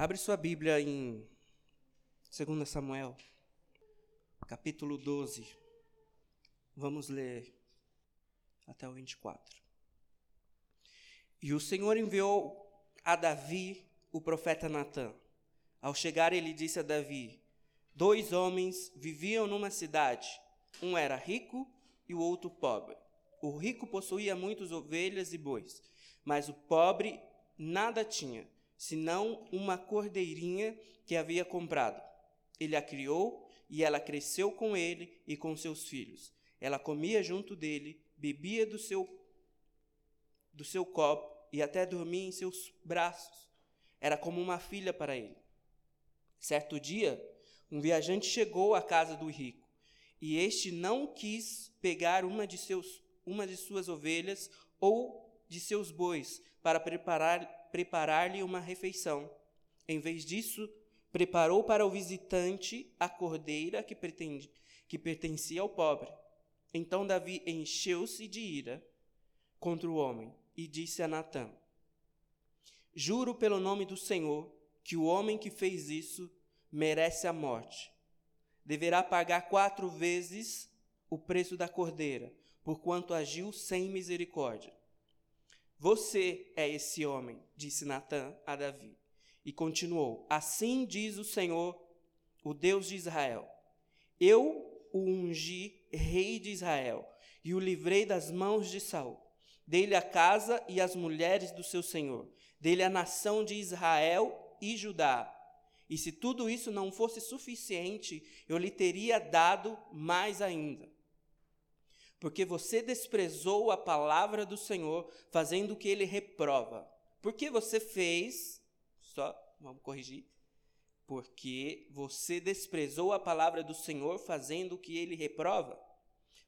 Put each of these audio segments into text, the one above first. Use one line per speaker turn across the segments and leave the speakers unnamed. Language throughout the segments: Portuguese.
Abre sua Bíblia em 2 Samuel, capítulo 12. Vamos ler até o 24. E o Senhor enviou a Davi o profeta Natã. Ao chegar, ele disse a Davi: Dois homens viviam numa cidade. Um era rico e o outro pobre. O rico possuía muitas ovelhas e bois, mas o pobre nada tinha senão uma cordeirinha que havia comprado. Ele a criou e ela cresceu com ele e com seus filhos. Ela comia junto dele, bebia do seu do seu copo e até dormia em seus braços. Era como uma filha para ele. Certo dia, um viajante chegou à casa do rico, e este não quis pegar uma de seus uma de suas ovelhas ou de seus bois para preparar preparar-lhe uma refeição. Em vez disso, preparou para o visitante a cordeira que, pretende, que pertencia ao pobre. Então Davi encheu-se de ira contra o homem e disse a Natã: Juro pelo nome do Senhor que o homem que fez isso merece a morte. Deverá pagar quatro vezes o preço da cordeira, porquanto agiu sem misericórdia. Você é esse homem, disse Natã a Davi. E continuou: Assim diz o Senhor, o Deus de Israel: Eu o ungi rei de Israel e o livrei das mãos de Saul. Dele a casa e as mulheres do seu senhor, dele a nação de Israel e Judá. E se tudo isso não fosse suficiente, eu lhe teria dado mais ainda porque você desprezou a palavra do Senhor, fazendo o que ele reprova. Porque você fez, só, vamos corrigir, porque você desprezou a palavra do Senhor, fazendo o que ele reprova.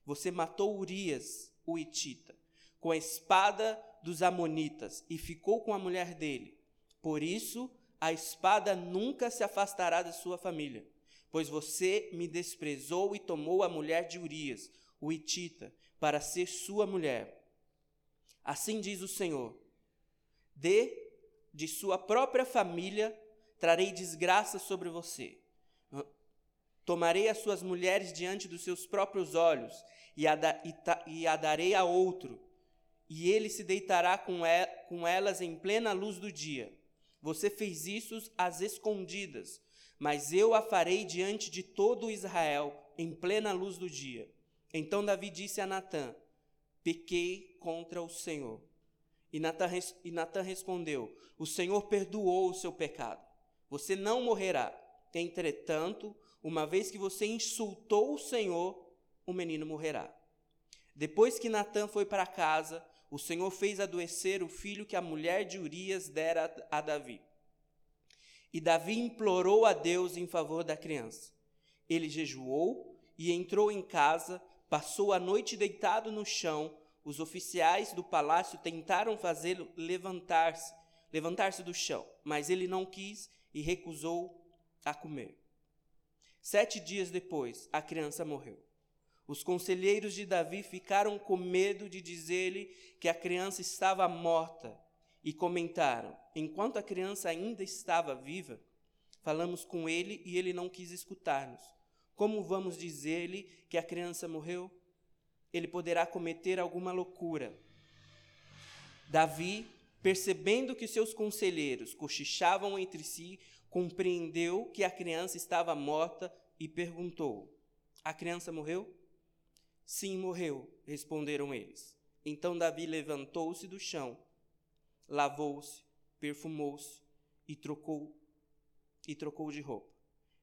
Você matou Urias, o Itita, com a espada dos Amonitas e ficou com a mulher dele. Por isso, a espada nunca se afastará da sua família, pois você me desprezou e tomou a mulher de Urias, o Itita, para ser sua mulher. Assim diz o Senhor: de de sua própria família trarei desgraça sobre você. Tomarei as suas mulheres diante dos seus próprios olhos e a, da, e, ta, e a darei a outro, e ele se deitará com, e, com elas em plena luz do dia. Você fez isso às escondidas, mas eu a farei diante de todo Israel em plena luz do dia. Então Davi disse a Natã: Pequei contra o Senhor. E Natã, e respondeu: O Senhor perdoou o seu pecado. Você não morrerá. Entretanto, uma vez que você insultou o Senhor, o menino morrerá. Depois que Natã foi para casa, o Senhor fez adoecer o filho que a mulher de Urias dera a Davi. E Davi implorou a Deus em favor da criança. Ele jejuou e entrou em casa Passou a noite deitado no chão. Os oficiais do palácio tentaram fazê-lo levantar-se, levantar-se do chão, mas ele não quis e recusou a comer. Sete dias depois, a criança morreu. Os conselheiros de Davi ficaram com medo de dizer-lhe que a criança estava morta e comentaram: enquanto a criança ainda estava viva, falamos com ele e ele não quis escutar-nos. Como vamos dizer-lhe que a criança morreu? Ele poderá cometer alguma loucura. Davi, percebendo que seus conselheiros cochichavam entre si, compreendeu que a criança estava morta e perguntou: A criança morreu? Sim, morreu, responderam eles. Então Davi levantou-se do chão, lavou-se, perfumou-se e trocou e trocou de roupa.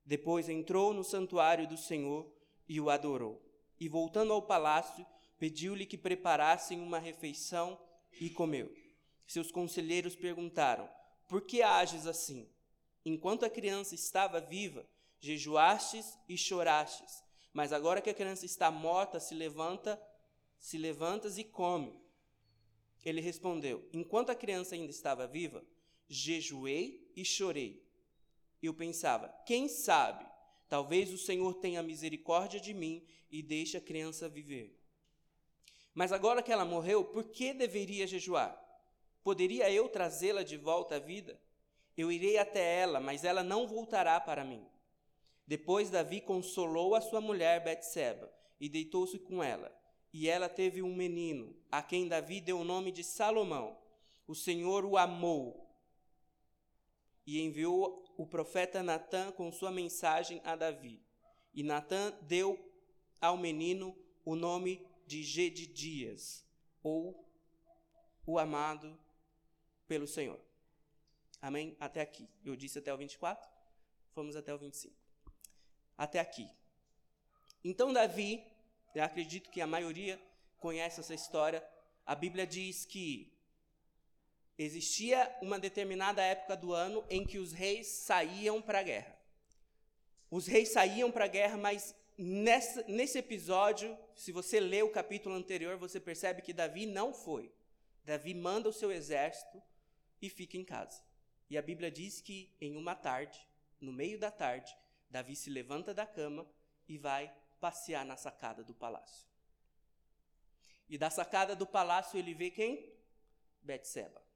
Depois entrou no santuário do Senhor e o adorou. E voltando ao palácio, pediu-lhe que preparassem uma refeição e comeu. Seus conselheiros perguntaram: Por que ages assim? Enquanto a criança estava viva, jejuastes e chorastes, mas agora que a criança está morta, se levanta, se levantas e come. Ele respondeu: Enquanto a criança ainda estava viva, jejuei e chorei eu pensava: quem sabe, talvez o Senhor tenha misericórdia de mim e deixe a criança viver. Mas agora que ela morreu, por que deveria jejuar? Poderia eu trazê-la de volta à vida? Eu irei até ela, mas ela não voltará para mim. Depois Davi consolou a sua mulher Betseba e deitou-se com ela. E ela teve um menino, a quem Davi deu o nome de Salomão. O Senhor o amou e enviou o profeta Natã com sua mensagem a Davi. E Natã deu ao menino o nome de Gedidias, ou o amado pelo Senhor. Amém? Até aqui. Eu disse até o 24, fomos até o 25. Até aqui. Então, Davi, eu acredito que a maioria conhece essa história. A Bíblia diz que existia uma determinada época do ano em que os reis saíam para a guerra. Os reis saíam para a guerra, mas nessa, nesse episódio, se você lê o capítulo anterior, você percebe que Davi não foi. Davi manda o seu exército e fica em casa. E a Bíblia diz que em uma tarde, no meio da tarde, Davi se levanta da cama e vai passear na sacada do palácio. E da sacada do palácio ele vê quem? Betseba.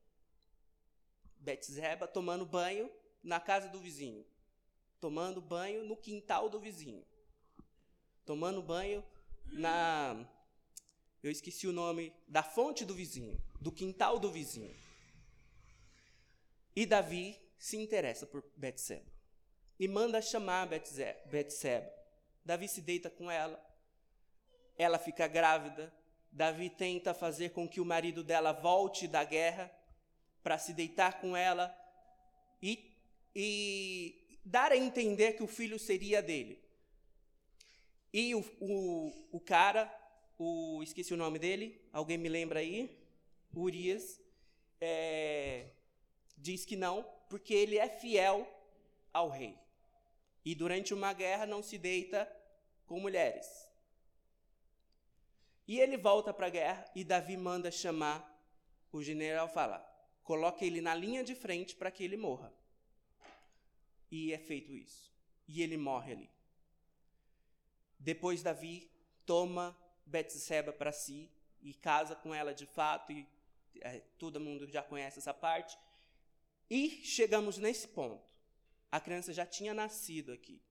Betseba tomando banho na casa do vizinho. Tomando banho no quintal do vizinho. Tomando banho na eu esqueci o nome da fonte do vizinho, do quintal do vizinho. E Davi se interessa por Betseba e manda chamar Betseba. Davi se deita com ela, ela fica grávida. Davi tenta fazer com que o marido dela volte da guerra para se deitar com ela e, e, dar a entender que o filho seria dele. E o, o, o cara, o, esqueci o nome dele, alguém me lembra aí? Urias, é, diz que não, porque ele é fiel ao rei. E durante uma guerra não se deita com mulheres. E ele volta para a guerra e Davi manda chamar o general fala: coloque ele na linha de frente para que ele morra. E é feito isso. E ele morre ali. Depois Davi toma Betseba para si e casa com ela de fato e é, todo mundo já conhece essa parte. E chegamos nesse ponto. A criança já tinha nascido aqui.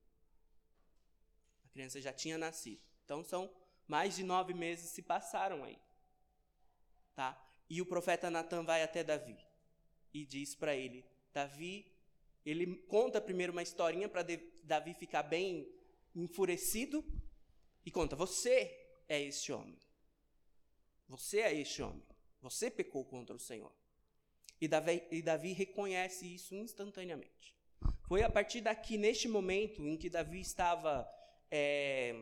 A criança já tinha nascido. Então são mais de nove meses se passaram aí. Tá? E o profeta Natan vai até Davi e diz para ele: Davi, ele conta primeiro uma historinha para Davi ficar bem enfurecido e conta: Você é este homem. Você é este homem. Você pecou contra o Senhor. E Davi, e Davi reconhece isso instantaneamente. Foi a partir daqui, neste momento, em que Davi estava é,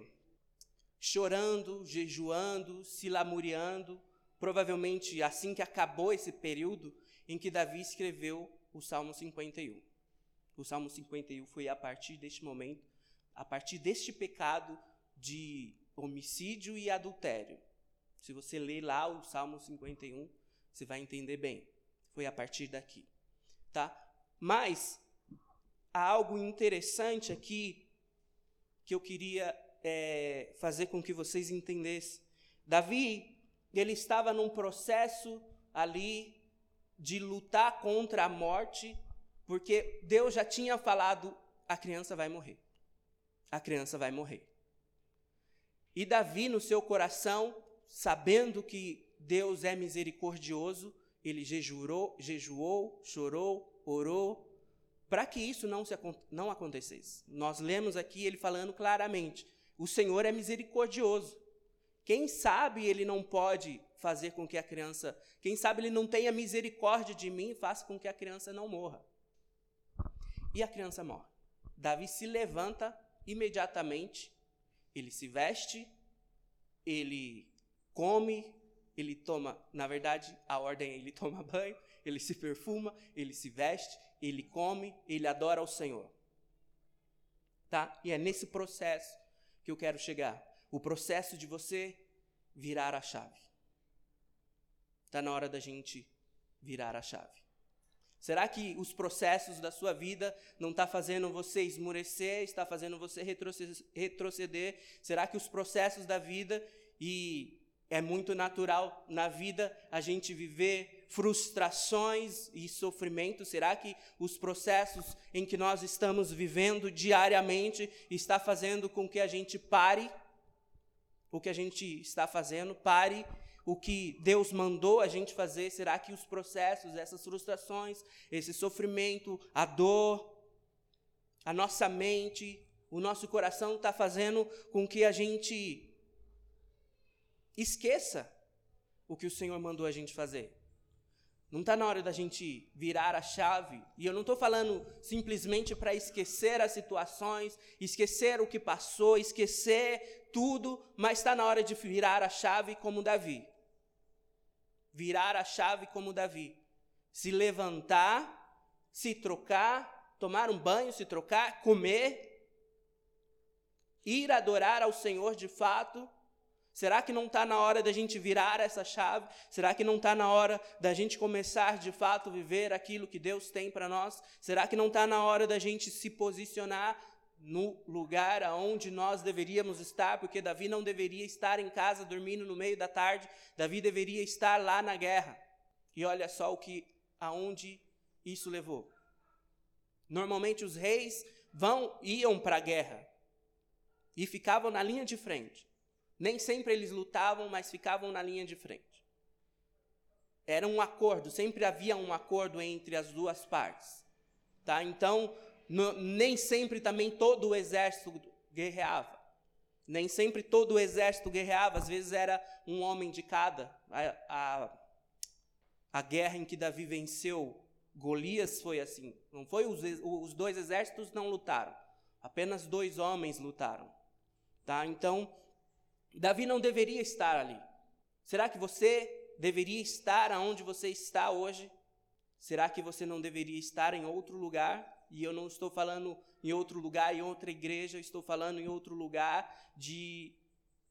chorando, jejuando, se lamuriando, provavelmente assim que acabou esse período, em que Davi escreveu o Salmo 51. O Salmo 51 foi a partir deste momento, a partir deste pecado de homicídio e adultério. Se você ler lá o Salmo 51, você vai entender bem foi a partir daqui, tá? Mas há algo interessante aqui que eu queria é, fazer com que vocês entendessem. Davi, ele estava num processo ali de lutar contra a morte, porque Deus já tinha falado: a criança vai morrer. A criança vai morrer. E Davi, no seu coração, sabendo que Deus é misericordioso, ele jejurou, jejuou, chorou, orou, para que isso não, se, não acontecesse. Nós lemos aqui ele falando claramente: o Senhor é misericordioso. Quem sabe ele não pode fazer com que a criança, quem sabe ele não tenha misericórdia de mim e faça com que a criança não morra. E a criança morre. Davi se levanta imediatamente, ele se veste, ele come, ele toma, na verdade, a ordem é ele toma banho, ele se perfuma, ele se veste, ele come, ele adora ao Senhor. Tá? E é nesse processo que eu quero chegar. O processo de você virar a chave. Está na hora da gente virar a chave. Será que os processos da sua vida não está fazendo você esmurecer, está fazendo você retroceder? Será que os processos da vida e é muito natural na vida a gente viver frustrações e sofrimento? Será que os processos em que nós estamos vivendo diariamente está fazendo com que a gente pare o que a gente está fazendo, pare o que Deus mandou a gente fazer? Será que os processos, essas frustrações, esse sofrimento, a dor, a nossa mente, o nosso coração está fazendo com que a gente esqueça o que o Senhor mandou a gente fazer? Não está na hora da gente virar a chave. E eu não estou falando simplesmente para esquecer as situações, esquecer o que passou, esquecer tudo, mas está na hora de virar a chave como Davi. Virar a chave como Davi. Se levantar, se trocar, tomar um banho, se trocar, comer, ir adorar ao Senhor de fato Será que não está na hora da gente virar essa chave? Será que não está na hora da gente começar de fato a viver aquilo que Deus tem para nós? Será que não está na hora da gente se posicionar no lugar aonde nós deveríamos estar? Porque Davi não deveria estar em casa dormindo no meio da tarde, Davi deveria estar lá na guerra. E olha só o que aonde isso levou. Normalmente os reis vão iam para a guerra e ficavam na linha de frente. Nem sempre eles lutavam, mas ficavam na linha de frente. Era um acordo, sempre havia um acordo entre as duas partes. Tá? Então, no, nem sempre também todo o exército guerreava. Nem sempre todo o exército guerreava, às vezes era um homem de cada. A, a, a guerra em que Davi venceu Golias foi assim. Não foi os, os dois exércitos não lutaram. Apenas dois homens lutaram. Tá? Então, Davi não deveria estar ali. Será que você deveria estar aonde você está hoje? Será que você não deveria estar em outro lugar? E eu não estou falando em outro lugar, em outra igreja, estou falando em outro lugar de,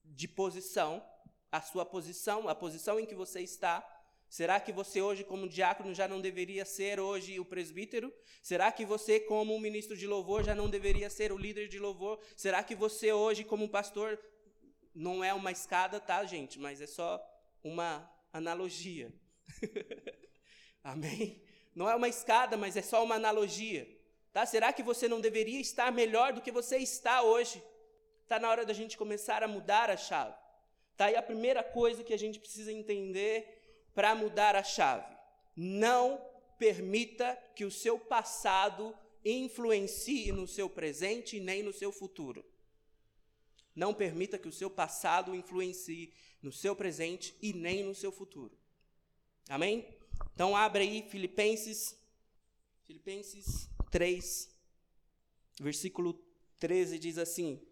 de posição, a sua posição, a posição em que você está. Será que você hoje, como diácono, já não deveria ser hoje o presbítero? Será que você, como ministro de louvor, já não deveria ser o líder de louvor? Será que você hoje, como pastor, não é uma escada, tá, gente? Mas é só uma analogia. Amém? Não é uma escada, mas é só uma analogia. Tá? Será que você não deveria estar melhor do que você está hoje? Está na hora da gente começar a mudar a chave. Tá? E a primeira coisa que a gente precisa entender para mudar a chave: não permita que o seu passado influencie no seu presente nem no seu futuro. Não permita que o seu passado influencie no seu presente e nem no seu futuro. Amém? Então abre aí Filipenses Filipenses 3 versículo 13 diz assim: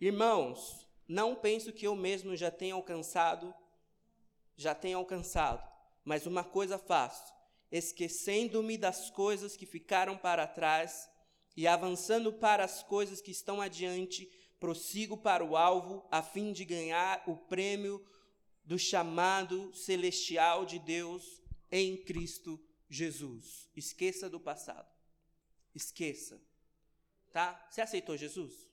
Irmãos, não penso que eu mesmo já tenha alcançado já tenha alcançado, mas uma coisa faço, esquecendo-me das coisas que ficaram para trás e avançando para as coisas que estão adiante, prossigo para o alvo a fim de ganhar o prêmio do chamado celestial de Deus em Cristo Jesus. Esqueça do passado. Esqueça. Tá? Você aceitou Jesus?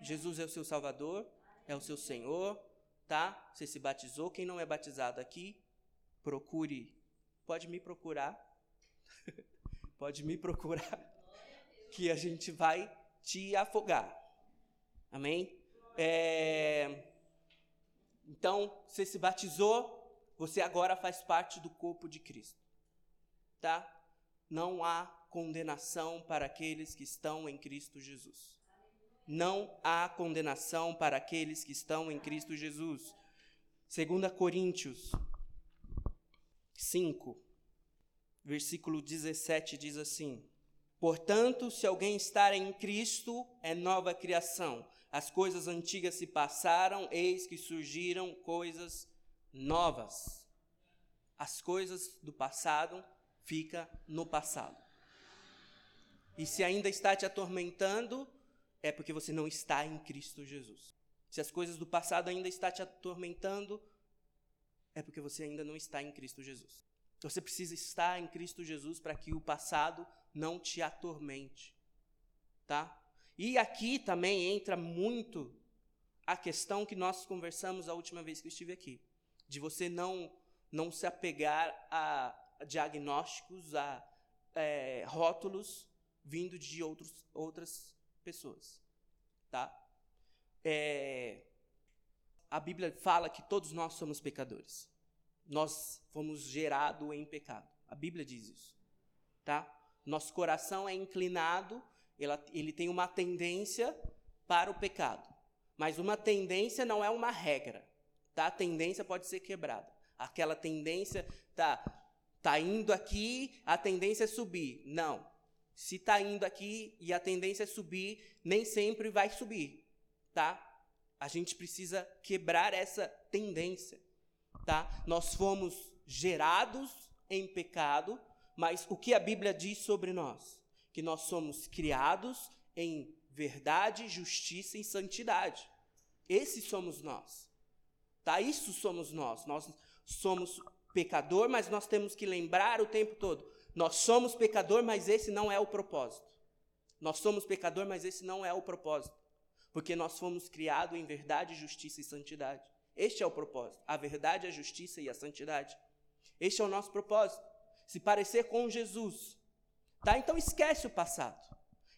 Jesus é o seu Salvador, é o seu Senhor, tá? Você se batizou. Quem não é batizado aqui, procure. Pode me procurar. Pode me procurar. Que a gente vai te afogar. Amém? É... Então, você se batizou, você agora faz parte do corpo de Cristo. Tá? Não há condenação para aqueles que estão em Cristo Jesus. Não há condenação para aqueles que estão em Cristo Jesus. 2 Coríntios 5, versículo 17 diz assim: Portanto, se alguém está em Cristo, é nova criação. As coisas antigas se passaram, eis que surgiram coisas novas. As coisas do passado fica no passado. E se ainda está te atormentando, é porque você não está em Cristo Jesus. Se as coisas do passado ainda está te atormentando, é porque você ainda não está em Cristo Jesus. Você precisa estar em Cristo Jesus para que o passado não te atormente, tá? E aqui também entra muito a questão que nós conversamos a última vez que eu estive aqui, de você não não se apegar a diagnósticos, a é, rótulos vindo de outros, outras pessoas, tá? É, a Bíblia fala que todos nós somos pecadores. Nós fomos gerados em pecado. A Bíblia diz isso, tá? Nosso coração é inclinado, ele tem uma tendência para o pecado. Mas uma tendência não é uma regra, tá? A tendência pode ser quebrada. Aquela tendência tá tá indo aqui, a tendência é subir. Não. Se tá indo aqui e a tendência é subir, nem sempre vai subir, tá? A gente precisa quebrar essa tendência, tá? Nós fomos gerados em pecado, mas o que a Bíblia diz sobre nós? Que nós somos criados em verdade, justiça e santidade. Esses somos nós. Tá? Isso somos nós. Nós somos pecador, mas nós temos que lembrar o tempo todo. Nós somos pecador, mas esse não é o propósito. Nós somos pecador, mas esse não é o propósito. Porque nós fomos criados em verdade, justiça e santidade. Este é o propósito. A verdade, a justiça e a santidade. Este é o nosso propósito. Se parecer com Jesus. Tá? Então esquece o passado.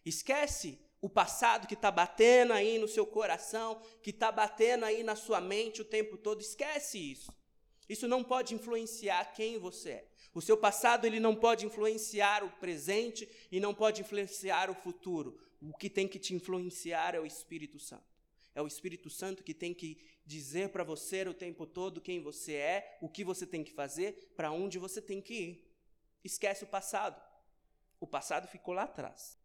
Esquece o passado que está batendo aí no seu coração, que está batendo aí na sua mente o tempo todo. Esquece isso. Isso não pode influenciar quem você é. O seu passado ele não pode influenciar o presente e não pode influenciar o futuro. O que tem que te influenciar é o Espírito Santo. É o Espírito Santo que tem que dizer para você o tempo todo quem você é, o que você tem que fazer, para onde você tem que ir. Esquece o passado. O passado ficou lá atrás.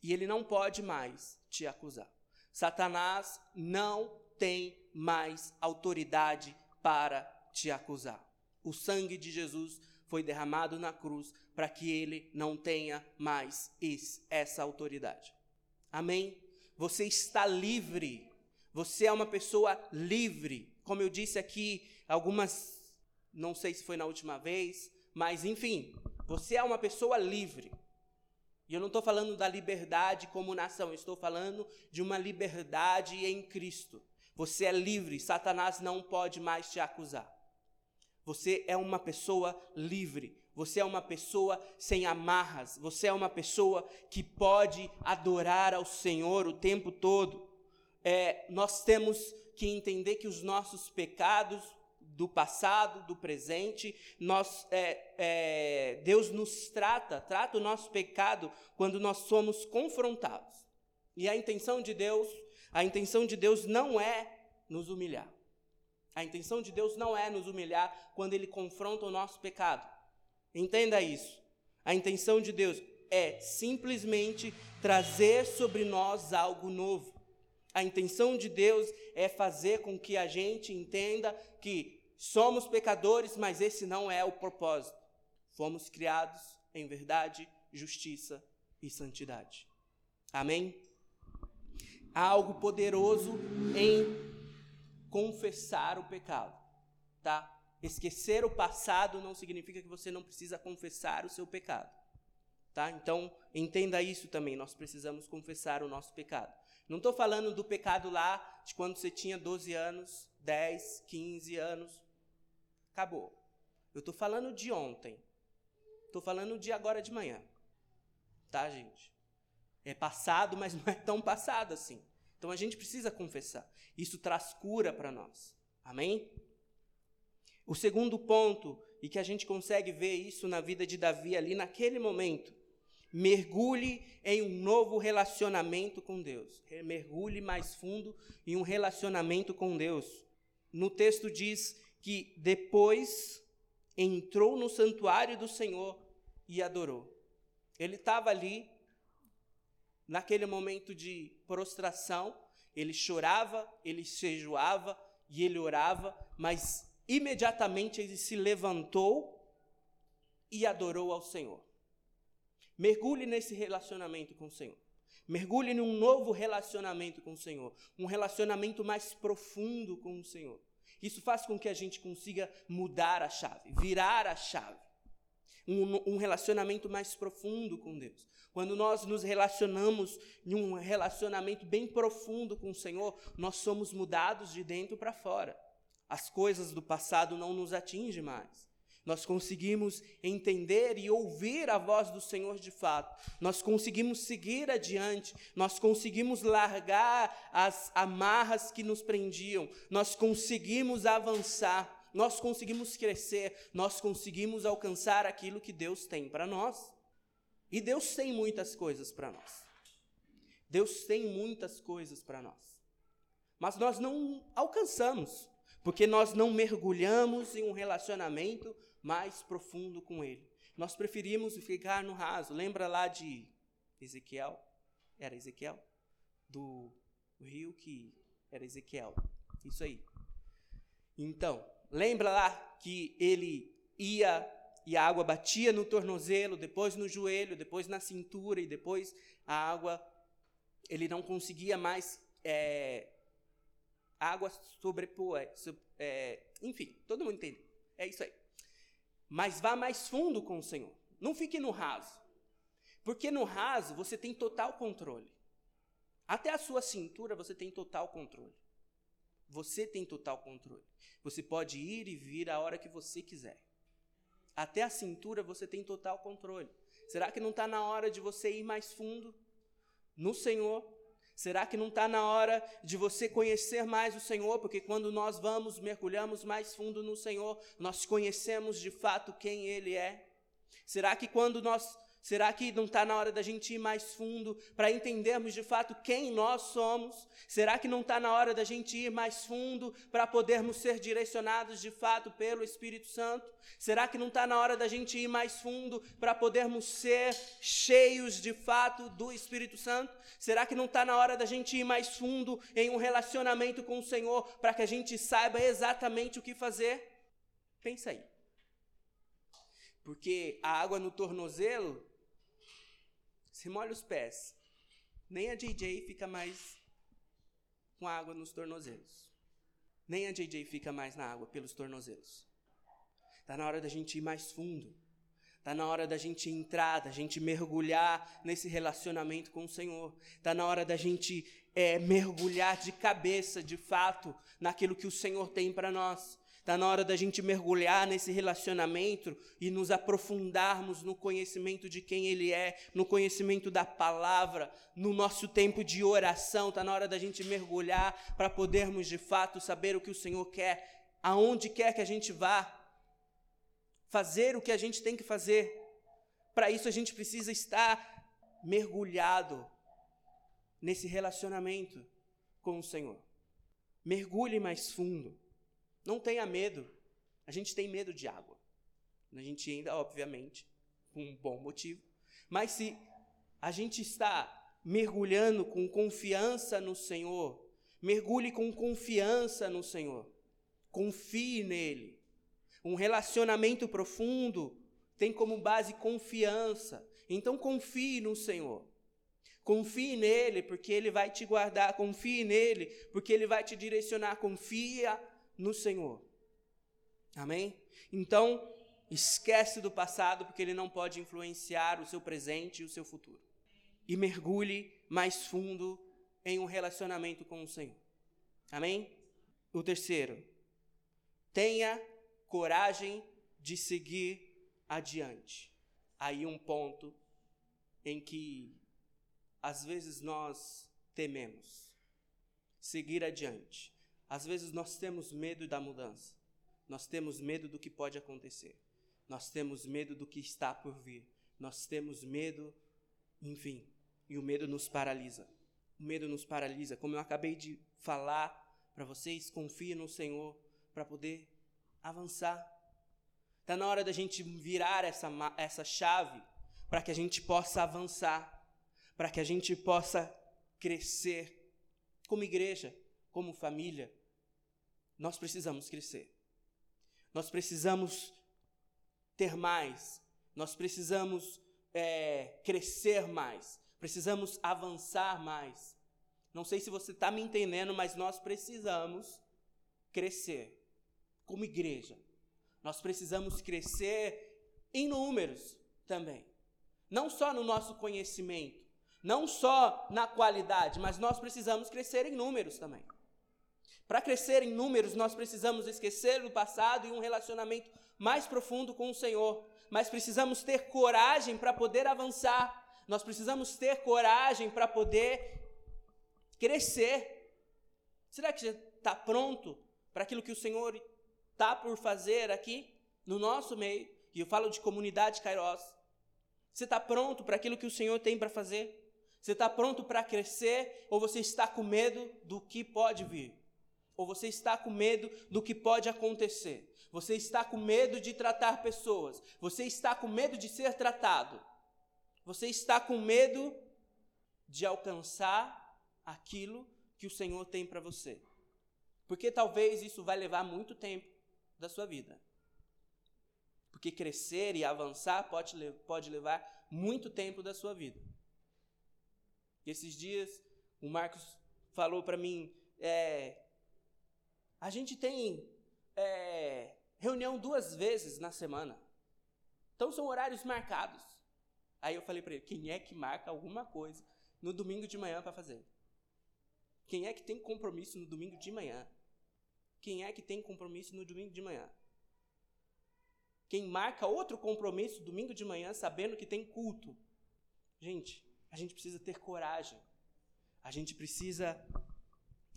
E ele não pode mais te acusar. Satanás não tem mais autoridade para te acusar. O sangue de Jesus foi derramado na cruz para que ele não tenha mais esse, essa autoridade. Amém? Você está livre. Você é uma pessoa livre. Como eu disse aqui, algumas, não sei se foi na última vez, mas enfim, você é uma pessoa livre. E eu não estou falando da liberdade como nação, estou falando de uma liberdade em Cristo. Você é livre, Satanás não pode mais te acusar. Você é uma pessoa livre. Você é uma pessoa sem amarras. Você é uma pessoa que pode adorar ao Senhor o tempo todo. É, nós temos que entender que os nossos pecados do passado, do presente, nós, é, é, Deus nos trata, trata o nosso pecado quando nós somos confrontados. E a intenção de Deus, a intenção de Deus não é nos humilhar. A intenção de Deus não é nos humilhar quando Ele confronta o nosso pecado. Entenda isso. A intenção de Deus é simplesmente trazer sobre nós algo novo. A intenção de Deus é fazer com que a gente entenda que somos pecadores, mas esse não é o propósito. Fomos criados em verdade, justiça e santidade. Amém? Há algo poderoso em confessar o pecado, tá? Esquecer o passado não significa que você não precisa confessar o seu pecado, tá? Então, entenda isso também, nós precisamos confessar o nosso pecado. Não estou falando do pecado lá de quando você tinha 12 anos, 10, 15 anos, acabou. Eu estou falando de ontem. Estou falando de agora de manhã. Tá, gente? É passado, mas não é tão passado assim. Então a gente precisa confessar. Isso traz cura para nós. Amém? O segundo ponto, e que a gente consegue ver isso na vida de Davi ali naquele momento, mergulhe em um novo relacionamento com Deus. Mergulhe mais fundo em um relacionamento com Deus. No texto diz que depois entrou no santuário do Senhor e adorou. Ele estava ali naquele momento de prostração, ele chorava, ele jejuava e ele orava, mas imediatamente ele se levantou e adorou ao Senhor. Mergulhe nesse relacionamento com o Senhor. Mergulhe num novo relacionamento com o Senhor, um relacionamento mais profundo com o Senhor. Isso faz com que a gente consiga mudar a chave, virar a chave. Um, um relacionamento mais profundo com Deus. Quando nós nos relacionamos em um relacionamento bem profundo com o Senhor, nós somos mudados de dentro para fora. As coisas do passado não nos atingem mais. Nós conseguimos entender e ouvir a voz do Senhor de fato. Nós conseguimos seguir adiante. Nós conseguimos largar as amarras que nos prendiam. Nós conseguimos avançar. Nós conseguimos crescer. Nós conseguimos alcançar aquilo que Deus tem para nós. E Deus tem muitas coisas para nós. Deus tem muitas coisas para nós. Mas nós não alcançamos, porque nós não mergulhamos em um relacionamento mais profundo com Ele. Nós preferimos ficar no raso. Lembra lá de Ezequiel? Era Ezequiel? Do rio que era Ezequiel. Isso aí. Então, lembra lá que ele ia e a água batia no tornozelo, depois no joelho, depois na cintura e depois a água, ele não conseguia mais é, água sobrepor, é, é, enfim, todo mundo entende. É isso aí mas vá mais fundo com o Senhor. Não fique no raso. Porque no raso você tem total controle. Até a sua cintura você tem total controle. Você tem total controle. Você pode ir e vir a hora que você quiser. Até a cintura você tem total controle. Será que não está na hora de você ir mais fundo no Senhor Será que não está na hora de você conhecer mais o Senhor? Porque quando nós vamos, mergulhamos mais fundo no Senhor, nós conhecemos de fato quem Ele é. Será que quando nós Será que não está na hora da gente ir mais fundo para entendermos de fato quem nós somos? Será que não está na hora da gente ir mais fundo para podermos ser direcionados de fato pelo Espírito Santo? Será que não está na hora da gente ir mais fundo para podermos ser cheios de fato do Espírito Santo? Será que não está na hora da gente ir mais fundo em um relacionamento com o Senhor para que a gente saiba exatamente o que fazer? Pensa aí. Porque a água no tornozelo se molha os pés. Nem a JJ fica mais com água nos tornozelos. Nem a JJ fica mais na água pelos tornozelos. Está na hora da gente ir mais fundo. Está na hora da gente entrar, da gente mergulhar nesse relacionamento com o Senhor. Está na hora da gente é, mergulhar de cabeça, de fato, naquilo que o Senhor tem para nós. Está na hora da gente mergulhar nesse relacionamento e nos aprofundarmos no conhecimento de quem Ele é, no conhecimento da palavra, no nosso tempo de oração. Está na hora da gente mergulhar para podermos de fato saber o que o Senhor quer, aonde quer que a gente vá, fazer o que a gente tem que fazer. Para isso a gente precisa estar mergulhado nesse relacionamento com o Senhor. Mergulhe mais fundo. Não tenha medo. A gente tem medo de água. A gente ainda, obviamente, com um bom motivo. Mas se a gente está mergulhando com confiança no Senhor, mergulhe com confiança no Senhor. Confie nele. Um relacionamento profundo tem como base confiança. Então confie no Senhor. Confie nele, porque ele vai te guardar. Confie nele, porque ele vai te direcionar. Confia no Senhor. Amém? Então, esquece do passado, porque ele não pode influenciar o seu presente e o seu futuro. E mergulhe mais fundo em um relacionamento com o Senhor. Amém? O terceiro, tenha coragem de seguir adiante. Aí um ponto em que às vezes nós tememos seguir adiante. Às vezes nós temos medo da mudança. Nós temos medo do que pode acontecer. Nós temos medo do que está por vir. Nós temos medo, enfim, e o medo nos paralisa. O medo nos paralisa. Como eu acabei de falar para vocês, confie no Senhor para poder avançar. Está na hora da gente virar essa, essa chave para que a gente possa avançar, para que a gente possa crescer como igreja, como família, nós precisamos crescer. Nós precisamos ter mais. Nós precisamos é, crescer mais. Precisamos avançar mais. Não sei se você está me entendendo, mas nós precisamos crescer como igreja. Nós precisamos crescer em números também. Não só no nosso conhecimento, não só na qualidade, mas nós precisamos crescer em números também Para crescer em números, nós precisamos esquecer o passado e um relacionamento mais profundo com o Senhor. Mas precisamos ter coragem para poder avançar. Nós precisamos ter coragem para poder crescer. Será que já está pronto para aquilo que o Senhor está por fazer aqui no nosso meio? E eu falo de comunidade Kairos. Você está pronto para aquilo que o Senhor tem para fazer? Você está pronto para crescer ou você está com medo do que pode vir? Ou você está com medo do que pode acontecer? Você está com medo de tratar pessoas? Você está com medo de ser tratado? Você está com medo de alcançar aquilo que o Senhor tem para você? Porque talvez isso vai levar muito tempo da sua vida. Porque crescer e avançar pode, pode levar muito tempo da sua vida. Esses dias o Marcos falou para mim, é, a gente tem é, reunião duas vezes na semana. Então são horários marcados. Aí eu falei para ele: quem é que marca alguma coisa no domingo de manhã para fazer? Quem é que tem compromisso no domingo de manhã? Quem é que tem compromisso no domingo de manhã? Quem marca outro compromisso domingo de manhã sabendo que tem culto? Gente, a gente precisa ter coragem. A gente precisa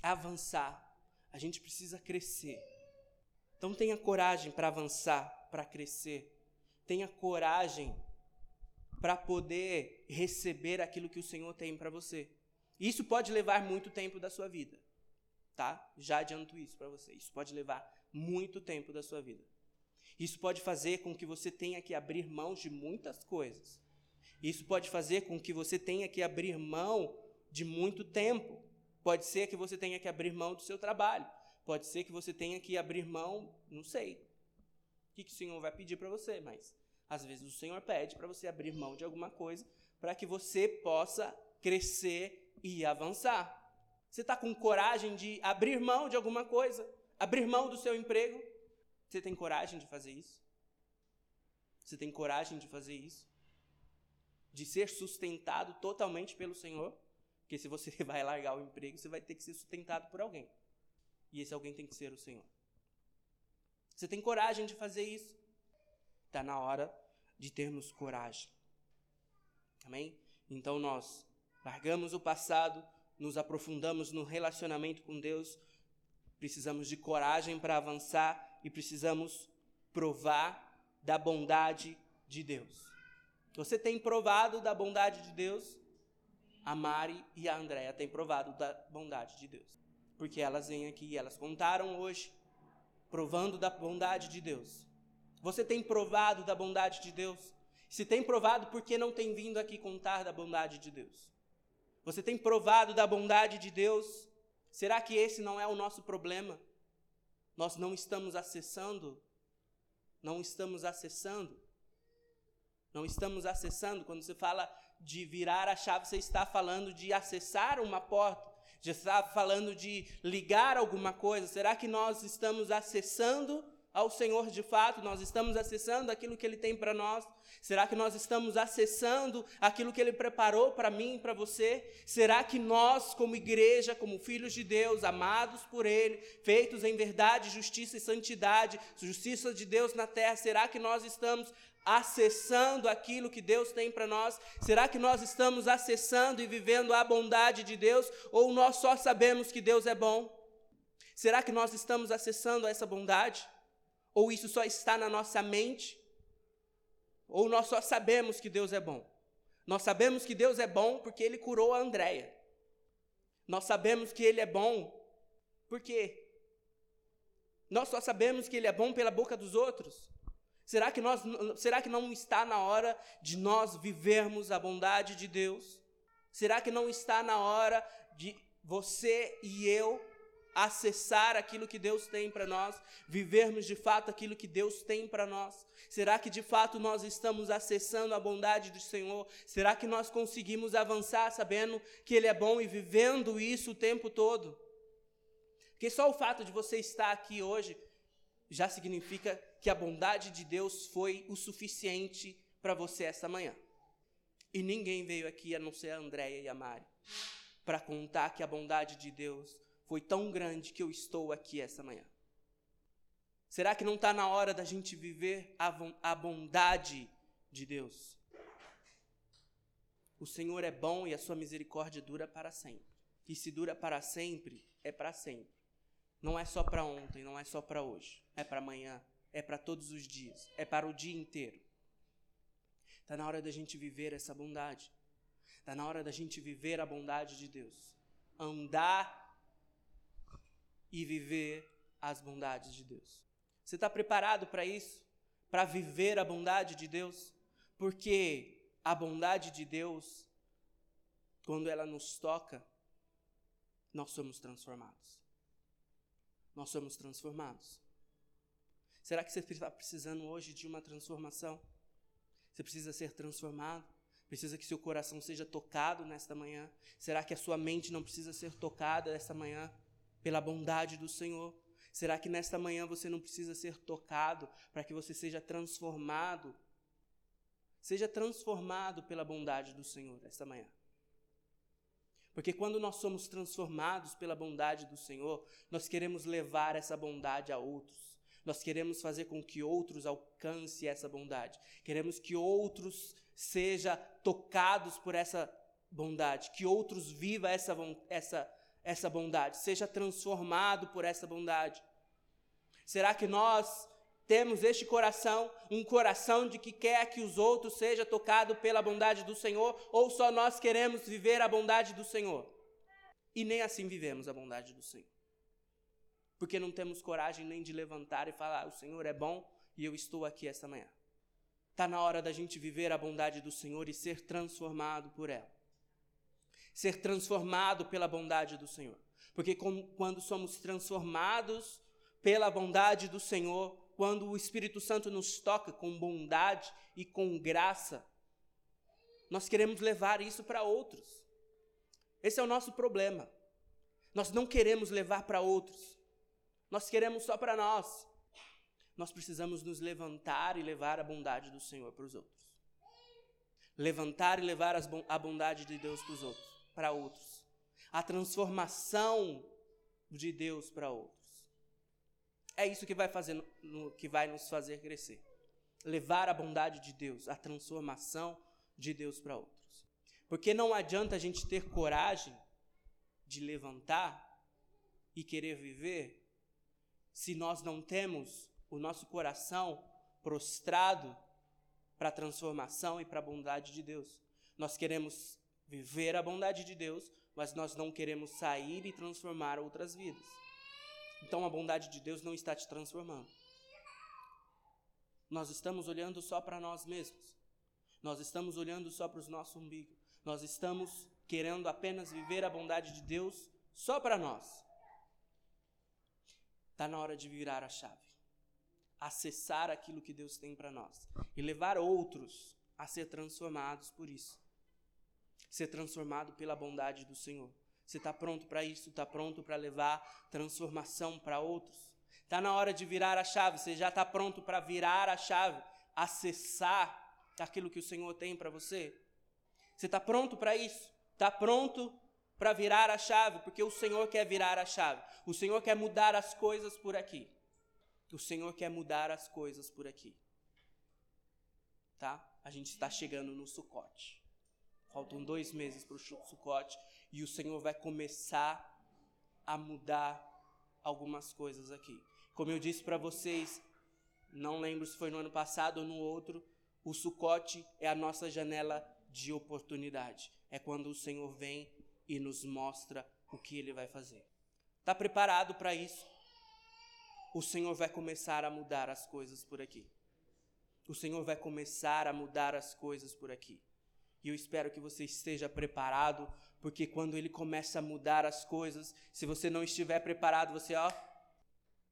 avançar. A gente precisa crescer. Então tenha coragem para avançar, para crescer. Tenha coragem para poder receber aquilo que o Senhor tem para você. Isso pode levar muito tempo da sua vida, tá? Já adianto isso para você. Isso pode levar muito tempo da sua vida. Isso pode fazer com que você tenha que abrir mão de muitas coisas. Isso pode fazer com que você tenha que abrir mão de muito tempo. Pode ser que você tenha que abrir mão do seu trabalho. Pode ser que você tenha que abrir mão, não sei. O que, que o Senhor vai pedir para você, mas às vezes o Senhor pede para você abrir mão de alguma coisa para que você possa crescer e avançar. Você está com coragem de abrir mão de alguma coisa? Abrir mão do seu emprego? Você tem coragem de fazer isso? Você tem coragem de fazer isso? De ser sustentado totalmente pelo Senhor? Porque se você vai largar o emprego, você vai ter que ser sustentado por alguém. E esse alguém tem que ser o Senhor. Você tem coragem de fazer isso? Está na hora de termos coragem. Amém? Então nós largamos o passado, nos aprofundamos no relacionamento com Deus, precisamos de coragem para avançar e precisamos provar da bondade de Deus. Você tem provado da bondade de Deus? A Mari e a Andréa têm provado da bondade de Deus. Porque elas vêm aqui e elas contaram hoje, provando da bondade de Deus. Você tem provado da bondade de Deus? Se tem provado, por que não tem vindo aqui contar da bondade de Deus? Você tem provado da bondade de Deus? Será que esse não é o nosso problema? Nós não estamos acessando? Não estamos acessando? Não estamos acessando quando você fala de virar a chave, você está falando de acessar uma porta, já está falando de ligar alguma coisa. Será que nós estamos acessando ao Senhor de fato? Nós estamos acessando aquilo que Ele tem para nós? Será que nós estamos acessando aquilo que Ele preparou para mim e para você? Será que nós, como igreja, como filhos de Deus, amados por Ele, feitos em verdade, justiça e santidade, justiça de Deus na terra, será que nós estamos acessando aquilo que Deus tem para nós? Será que nós estamos acessando e vivendo a bondade de Deus ou nós só sabemos que Deus é bom? Será que nós estamos acessando essa bondade? Ou isso só está na nossa mente? Ou nós só sabemos que Deus é bom? Nós sabemos que Deus é bom porque ele curou a Andréia. Nós sabemos que ele é bom porque nós só sabemos que ele é bom pela boca dos outros. Será que, nós, será que não está na hora de nós vivermos a bondade de Deus? Será que não está na hora de você e eu acessar aquilo que Deus tem para nós, vivermos de fato aquilo que Deus tem para nós? Será que de fato nós estamos acessando a bondade do Senhor? Será que nós conseguimos avançar sabendo que Ele é bom e vivendo isso o tempo todo? Porque só o fato de você estar aqui hoje já significa que a bondade de Deus foi o suficiente para você essa manhã. E ninguém veio aqui a não ser a Andréia e a Mari para contar que a bondade de Deus foi tão grande que eu estou aqui essa manhã. Será que não está na hora da gente viver a bondade de Deus? O Senhor é bom e a sua misericórdia dura para sempre. E se dura para sempre, é para sempre. Não é só para ontem, não é só para hoje. É para amanhã, é para todos os dias, é para o dia inteiro. Está na hora da gente viver essa bondade. Está na hora da gente viver a bondade de Deus. Andar e viver as bondades de Deus. Você está preparado para isso? Para viver a bondade de Deus? Porque a bondade de Deus, quando ela nos toca, nós somos transformados. Nós somos transformados. Será que você está precisando hoje de uma transformação? Você precisa ser transformado? Precisa que seu coração seja tocado nesta manhã? Será que a sua mente não precisa ser tocada nesta manhã pela bondade do Senhor? Será que nesta manhã você não precisa ser tocado para que você seja transformado Seja transformado pela bondade do Senhor esta manhã. Porque quando nós somos transformados pela bondade do Senhor, nós queremos levar essa bondade a outros. Nós queremos fazer com que outros alcancem essa bondade. Queremos que outros sejam tocados por essa bondade, que outros vivam essa, essa, essa bondade, seja transformado por essa bondade. Será que nós temos este coração, um coração de que quer que os outros sejam tocados pela bondade do Senhor, ou só nós queremos viver a bondade do Senhor? E nem assim vivemos a bondade do Senhor. Porque não temos coragem nem de levantar e falar: o Senhor é bom e eu estou aqui esta manhã. Está na hora da gente viver a bondade do Senhor e ser transformado por ela. Ser transformado pela bondade do Senhor. Porque quando somos transformados pela bondade do Senhor, quando o Espírito Santo nos toca com bondade e com graça, nós queremos levar isso para outros. Esse é o nosso problema. Nós não queremos levar para outros. Nós queremos só para nós. Nós precisamos nos levantar e levar a bondade do Senhor para os outros. Levantar e levar a bondade de Deus para os outros, para outros. A transformação de Deus para outros. É isso que vai fazer que vai nos fazer crescer. Levar a bondade de Deus, a transformação de Deus para outros. Porque não adianta a gente ter coragem de levantar e querer viver se nós não temos o nosso coração prostrado para a transformação e para a bondade de Deus. Nós queremos viver a bondade de Deus, mas nós não queremos sair e transformar outras vidas. Então a bondade de Deus não está te transformando. Nós estamos olhando só para nós mesmos. Nós estamos olhando só para os nossos umbigos. Nós estamos querendo apenas viver a bondade de Deus só para nós. Está na hora de virar a chave. Acessar aquilo que Deus tem para nós. E levar outros a ser transformados por isso. Ser transformado pela bondade do Senhor. Você está pronto para isso? Está pronto para levar transformação para outros? Está na hora de virar a chave. Você já está pronto para virar a chave, acessar aquilo que o Senhor tem para você? Você está pronto para isso? Está pronto para virar a chave? Porque o Senhor quer virar a chave. O Senhor quer mudar as coisas por aqui. O Senhor quer mudar as coisas por aqui. Tá? A gente está chegando no Sucote. Faltam dois meses para o Sucote e o Senhor vai começar a mudar algumas coisas aqui. Como eu disse para vocês, não lembro se foi no ano passado ou no outro, o Sucote é a nossa janela de oportunidade. É quando o Senhor vem e nos mostra o que ele vai fazer. Está preparado para isso? O Senhor vai começar a mudar as coisas por aqui. O Senhor vai começar a mudar as coisas por aqui. E eu espero que você esteja preparado porque quando ele começa a mudar as coisas, se você não estiver preparado, você, ó,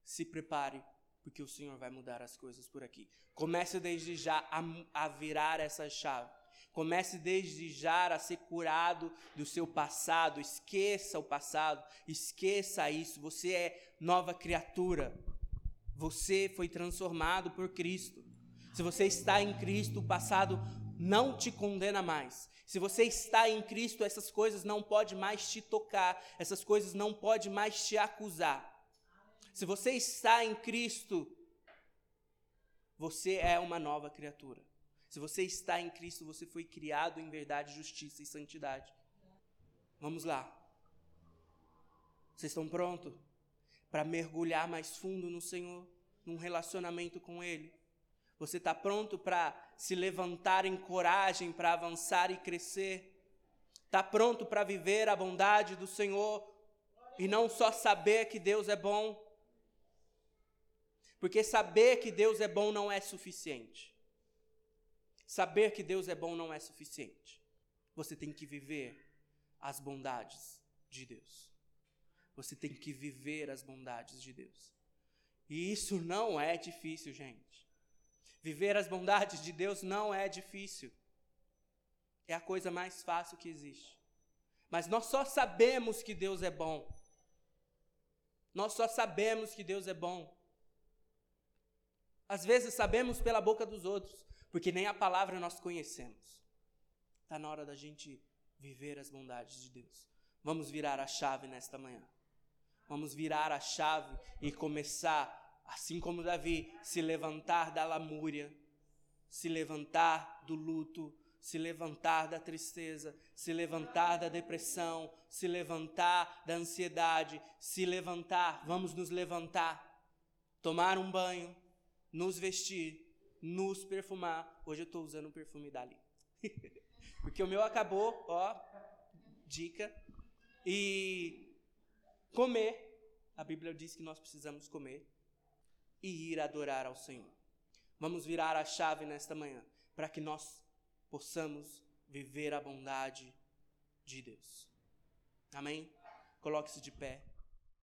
se prepare, porque o Senhor vai mudar as coisas por aqui. Comece desde já a, a virar essa chave. Comece desde já a ser curado do seu passado. Esqueça o passado, esqueça isso. Você é nova criatura. Você foi transformado por Cristo. Se você está em Cristo, o passado não te condena mais. Se você está em Cristo, essas coisas não podem mais te tocar, essas coisas não podem mais te acusar. Se você está em Cristo, você é uma nova criatura. Se você está em Cristo, você foi criado em verdade, justiça e santidade. Vamos lá. Vocês estão prontos para mergulhar mais fundo no Senhor, num relacionamento com Ele? Você está pronto para se levantar em coragem para avançar e crescer? Está pronto para viver a bondade do Senhor e não só saber que Deus é bom? Porque saber que Deus é bom não é suficiente. Saber que Deus é bom não é suficiente. Você tem que viver as bondades de Deus. Você tem que viver as bondades de Deus. E isso não é difícil, gente. Viver as bondades de Deus não é difícil. É a coisa mais fácil que existe. Mas nós só sabemos que Deus é bom. Nós só sabemos que Deus é bom. Às vezes sabemos pela boca dos outros, porque nem a palavra nós conhecemos. Está na hora da gente viver as bondades de Deus. Vamos virar a chave nesta manhã. Vamos virar a chave e começar assim como Davi, se levantar da lamúria, se levantar do luto, se levantar da tristeza, se levantar da depressão, se levantar da ansiedade, se levantar, vamos nos levantar, tomar um banho, nos vestir, nos perfumar. Hoje eu estou usando o perfume dali. Porque o meu acabou, ó, dica. E comer. A Bíblia diz que nós precisamos comer e ir adorar ao Senhor. Vamos virar a chave nesta manhã para que nós possamos viver a bondade de Deus. Amém? Coloque-se de pé.